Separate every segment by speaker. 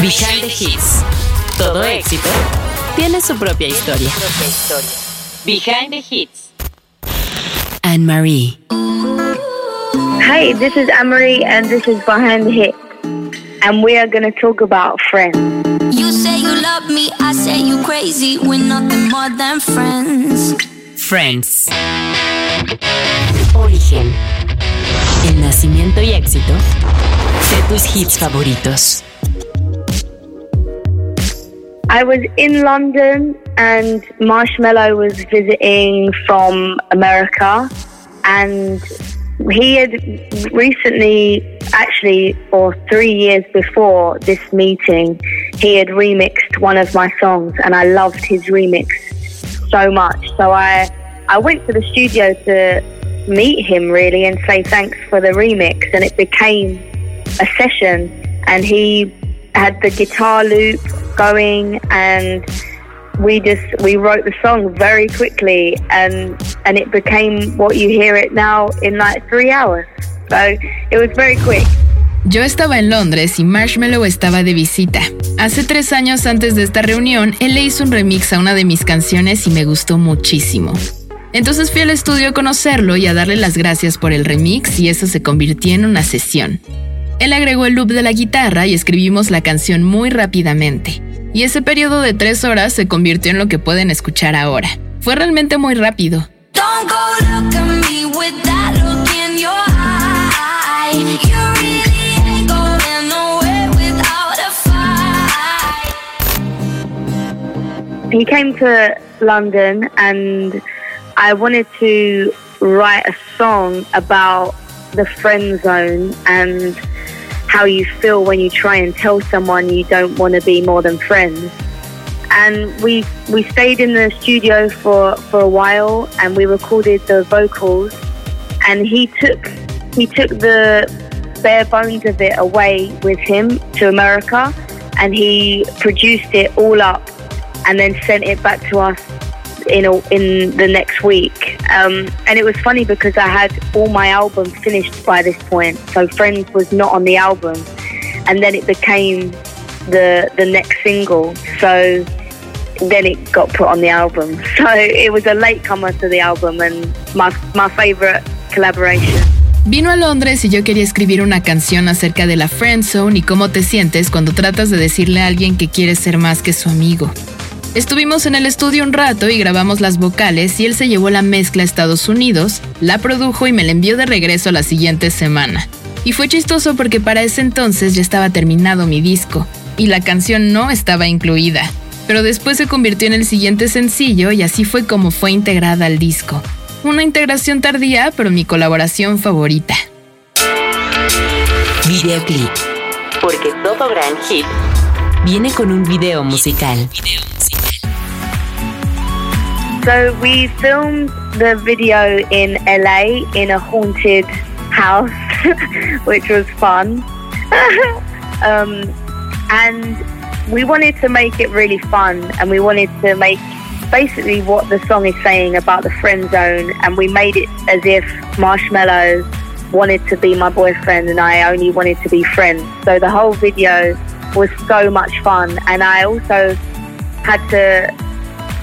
Speaker 1: Behind the Hits. Todo éxito tiene su propia historia. Behind the Hits. Anne Marie.
Speaker 2: Hi, this is Anne Marie, and this is Behind the Hits. And we are going to talk about friends.
Speaker 3: You say you love me, I say you crazy. We're nothing more than friends.
Speaker 1: Friends. Origen. El nacimiento y éxito de tus hits favoritos.
Speaker 2: I was in London and Marshmello was visiting from America. And he had recently, actually, or three years before this meeting, he had remixed one of my songs and I loved his remix so much. So I, I went to the studio to meet him really and say thanks for the remix. And it became a session. And he had the guitar loop going and we just we wrote the song very quickly and and it became what you hear it now in like three hours so it was very quick
Speaker 4: Yo estaba en Londres y Marshmello estaba de visita. Hace tres años antes de esta reunión, él le hizo un remix a una de mis canciones y me gustó muchísimo. Entonces fui al estudio a conocerlo y a darle las gracias por el remix y eso se convirtió en una sesión. Él agregó el loop de la guitarra y escribimos la canción muy rápidamente. Y ese periodo de tres horas se convirtió en lo que pueden escuchar ahora. Fue realmente muy rápido.
Speaker 2: He came to London and I wanted to write a song about the friend zone and how you feel when you try and tell someone you don't want to be more than friends. And we we stayed in the studio for, for a while and we recorded the vocals and he took he took the bare bones of it away with him to America and he produced it all up and then sent it back to us in a, in the next week. Um, and it was funny because I had all my albums finished by this point. So Friends was not on the album, and then it became the the next single. So then it got put on the album. So it was a late comer to the album and my my favorite collaboration.
Speaker 4: Vino a Londres y yo quería escribir una canción acerca de la friend zone y cómo te sientes cuando tratas de decirle a alguien que quieres ser más que su amigo. Estuvimos en el estudio un rato y grabamos las vocales y él se llevó la mezcla a Estados Unidos, la produjo y me la envió de regreso la siguiente semana. Y fue chistoso porque para ese entonces ya estaba terminado mi disco y la canción no estaba incluida. Pero después se convirtió en el siguiente sencillo y así fue como fue integrada al disco. Una integración tardía, pero mi colaboración favorita.
Speaker 1: Videoclip. Porque todo gran hit viene con un video musical.
Speaker 2: So we filmed the video in LA in a haunted house, which was fun. um, and we wanted to make it really fun and we wanted to make basically what the song is saying about the friend zone and we made it as if Marshmallow wanted to be my boyfriend and I only wanted to be friends. So the whole video was so much fun and I also had to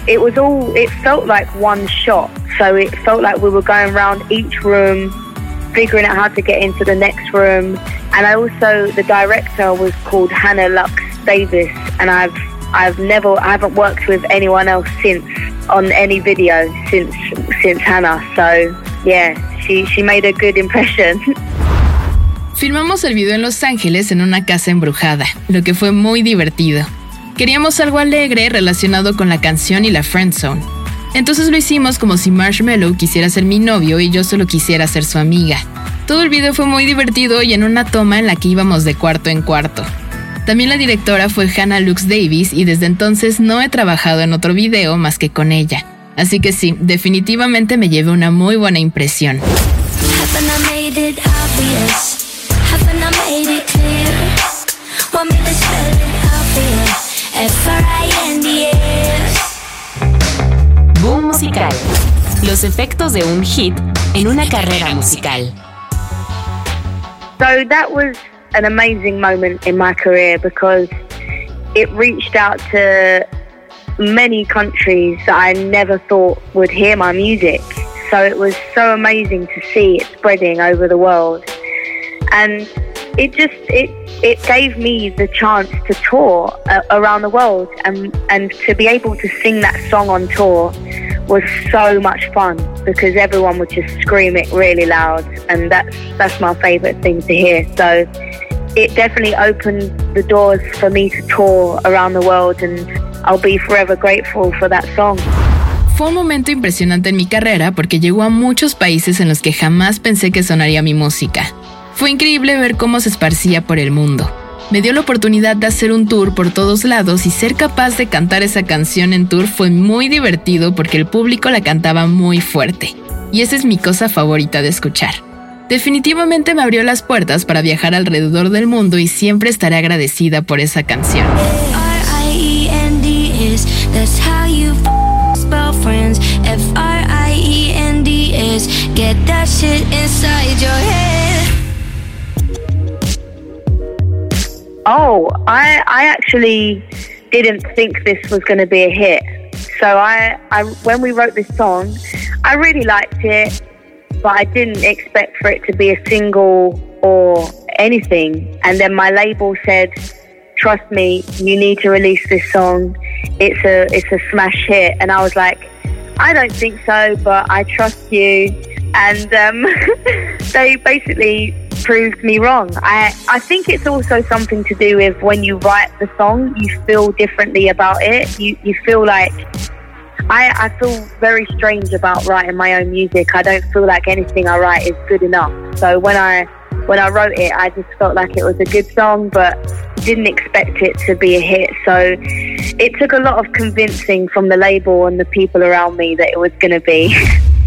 Speaker 2: it was all it felt like one shot. So it felt like we were going around each room figuring out how to get into the next room. And i also the director was called hannah lux davis. And i've i've never i haven't worked with anyone else since on any video since since hannah. So yeah she she made a good impression.
Speaker 4: Filmamos el video en Los Ángeles en una casa embrujada, lo que fue muy divertido. Queríamos algo alegre relacionado con la canción y la friend zone. Entonces lo hicimos como si Marshmallow quisiera ser mi novio y yo solo quisiera ser su amiga. Todo el video fue muy divertido y en una toma en la que íbamos de cuarto en cuarto. También la directora fue Hannah Lux Davis y desde entonces no he trabajado en otro video más que con ella. Así que sí, definitivamente me llevé una muy buena impresión.
Speaker 1: Boom musical. Los efectos de un hit en una carrera musical.
Speaker 2: So that was an amazing moment in my career because it reached out to many countries that I never thought would hear my music. So it was so amazing to see it spreading over the world. And it just it it gave me the chance to tour uh, around the world and and to be able to sing that song on tour was so much fun because everyone would just scream it really loud and that's that's my favorite thing to hear so it definitely opened the doors for me to tour around the world and I'll be forever grateful for that song.
Speaker 4: Fue un momento impresionante en mi carrera porque llegó a muchos países en los que jamás pensé que sonaría mi música. Fue increíble ver cómo se esparcía por el mundo. Me dio la oportunidad de hacer un tour por todos lados y ser capaz de cantar esa canción en tour fue muy divertido porque el público la cantaba muy fuerte. Y esa es mi cosa favorita de escuchar. Definitivamente me abrió las puertas para viajar alrededor del mundo y siempre estaré agradecida por esa canción.
Speaker 2: Oh, I, I actually didn't think this was going to be a hit. So I, I, when we wrote this song, I really liked it, but I didn't expect for it to be a single or anything. And then my label said, "Trust me, you need to release this song. It's a, it's a smash hit." And I was like, "I don't think so, but I trust you." And um, they basically proved me wrong. I, I think it's also something to do with when you write the song, you feel differently about it. You, you feel like I, I feel very strange about writing my own music. I don't feel like anything I write is good enough. So when I when I wrote it, I just felt like it was a good song, but didn't expect it to be a hit. So it took a lot of convincing from the label and the people around me that it was going to be.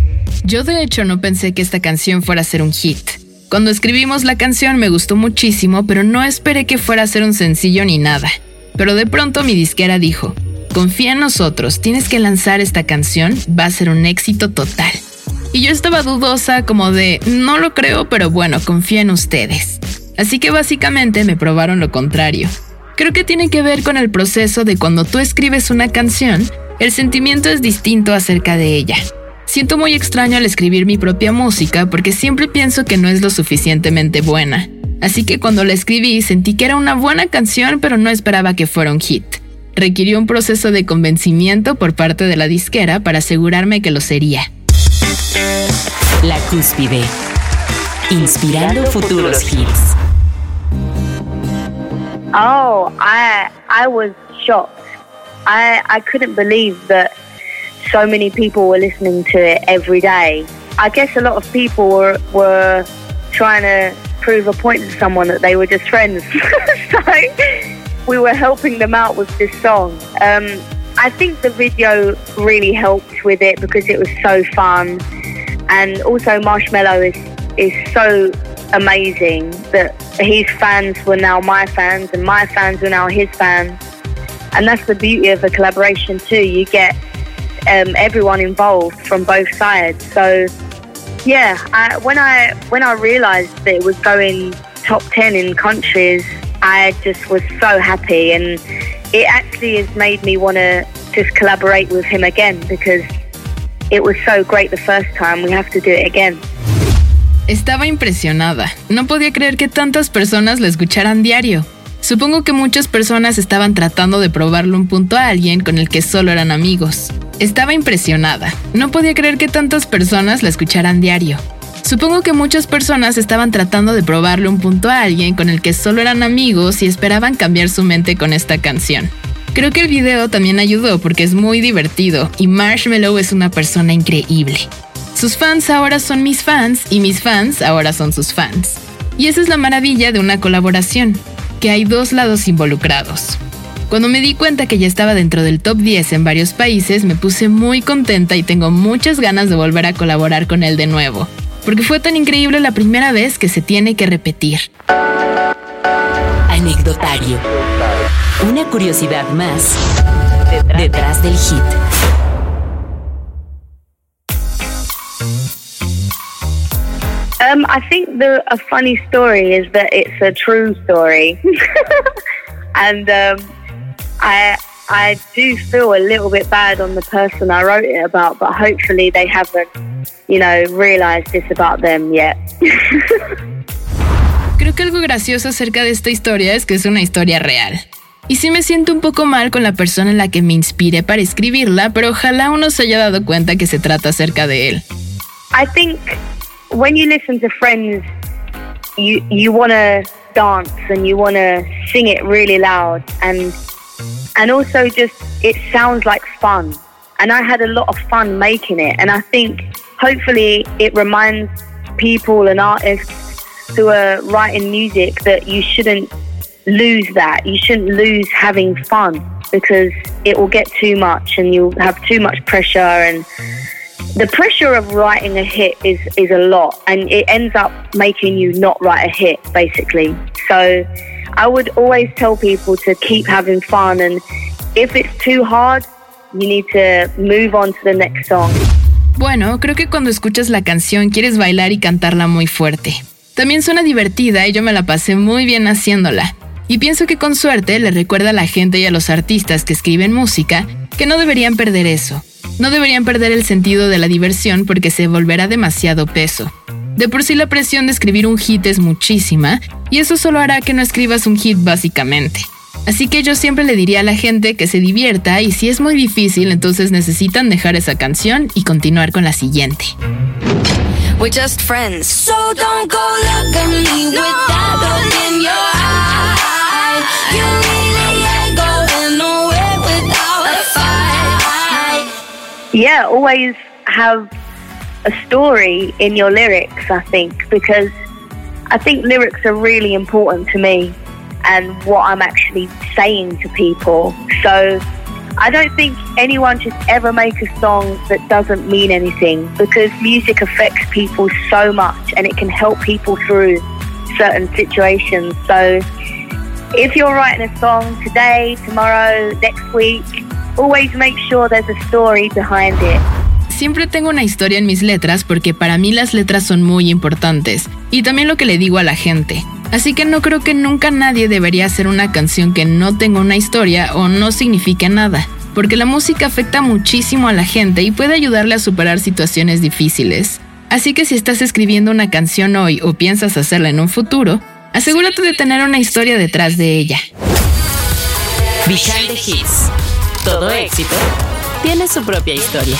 Speaker 4: Yo de hecho no pensé que esta canción fuera a ser un hit. Cuando escribimos la canción me gustó muchísimo, pero no esperé que fuera a ser un sencillo ni nada. Pero de pronto mi disquera dijo, confía en nosotros, tienes que lanzar esta canción, va a ser un éxito total. Y yo estaba dudosa como de, no lo creo, pero bueno, confía en ustedes. Así que básicamente me probaron lo contrario. Creo que tiene que ver con el proceso de cuando tú escribes una canción, el sentimiento es distinto acerca de ella. Siento muy extraño al escribir mi propia música porque siempre pienso que no es lo suficientemente buena. Así que cuando la escribí sentí que era una buena canción pero no esperaba que fuera un hit. Requirió un proceso de convencimiento por parte de la disquera para asegurarme que lo sería.
Speaker 1: La cúspide. Inspirando futuros hits.
Speaker 2: Oh, I I was shocked. I I couldn't believe that so many people were listening to it every day. I guess a lot of people were, were trying to prove a point to someone that they were just friends. so we were helping them out with this song. Um, I think the video really helped with it because it was so fun. And also, Marshmello is, is so amazing that his fans were now my fans and my fans were now his fans. And that's the beauty of a collaboration, too. You get um, everyone involved from both sides. So yeah, I, when I when I realised that it was going top ten in countries, I just was so happy, and it actually has made me want to just collaborate with him again because it was so great the first time. We have to do it again.
Speaker 4: Estaba impresionada. No podía creer que tantas personas la escucharan diario. Supongo que muchas personas estaban tratando de probarle un punto a alguien con el que solo eran amigos. Estaba impresionada. No podía creer que tantas personas la escucharan diario. Supongo que muchas personas estaban tratando de probarle un punto a alguien con el que solo eran amigos y esperaban cambiar su mente con esta canción. Creo que el video también ayudó porque es muy divertido y Marshmello es una persona increíble. Sus fans ahora son mis fans y mis fans ahora son sus fans. Y esa es la maravilla de una colaboración que hay dos lados involucrados. Cuando me di cuenta que ya estaba dentro del top 10 en varios países, me puse muy contenta y tengo muchas ganas de volver a colaborar con él de nuevo, porque fue tan increíble la primera vez que se tiene que repetir.
Speaker 1: Anecdotario. Una curiosidad más detrás del hit.
Speaker 2: Um, I think the a funny story is that it's a true story, and um, I I do feel a little bit bad on the person I wrote it about, but hopefully they haven't, you know, realized this about them yet.
Speaker 4: Creo que algo gracioso acerca de esta historia es que es una historia real. Y sí me siento un poco mal con la persona en la que me inspiré para escribirla, pero ojalá uno se haya dado cuenta que se trata acerca de él.
Speaker 2: I think when you listen to Friends, you you want to dance and you want to sing it really loud and and also just it sounds like fun. And I had a lot of fun making it and I think hopefully it reminds people and artists who are writing music that you shouldn't lose that. You shouldn't lose having fun because it will get too much and you'll have too much pressure and the pressure of writing a hit is, is a lot and it ends up making you not write a hit basically. So I would always tell people to keep having fun and if it's too hard, you need to move on to the next song.
Speaker 4: Bueno, creo que cuando escuchas la canción quieres bailar y cantarla muy fuerte. También suena divertida y yo me la pasé muy bien haciéndola. Y pienso que con suerte le recuerda a la gente y a los artistas que escriben música que no deberían perder eso. No deberían perder el sentido de la diversión porque se volverá demasiado peso. De por sí la presión de escribir un hit es muchísima y eso solo hará que no escribas un hit básicamente. Así que yo siempre le diría a la gente que se divierta y si es muy difícil entonces necesitan dejar esa canción y continuar con la siguiente.
Speaker 3: We're just friends. So don't go look at me with that look in your eye. You really ain't going nowhere without a fight.
Speaker 2: Yeah, always have a story in your lyrics, I think, because I think lyrics are really important to me and what I'm actually saying to people. So I don't think anyone should ever make a song that doesn't mean anything because music affects people so much and it can help people through certain situations. So if you're writing a song today, tomorrow, next week, always make sure there's a story behind it.
Speaker 4: Siempre tengo una historia en mis letras porque para mí las letras son muy importantes y también lo que le digo a la gente. Así que no creo que nunca nadie debería hacer una canción que no tenga una historia o no signifique nada, porque la música afecta muchísimo a la gente y puede ayudarle a superar situaciones difíciles. Así que si estás escribiendo una canción hoy o piensas hacerla en un futuro, asegúrate de tener una historia detrás de ella.
Speaker 1: Behind the Hits. Todo éxito tiene su propia historia.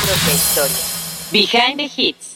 Speaker 1: Behind the Hits.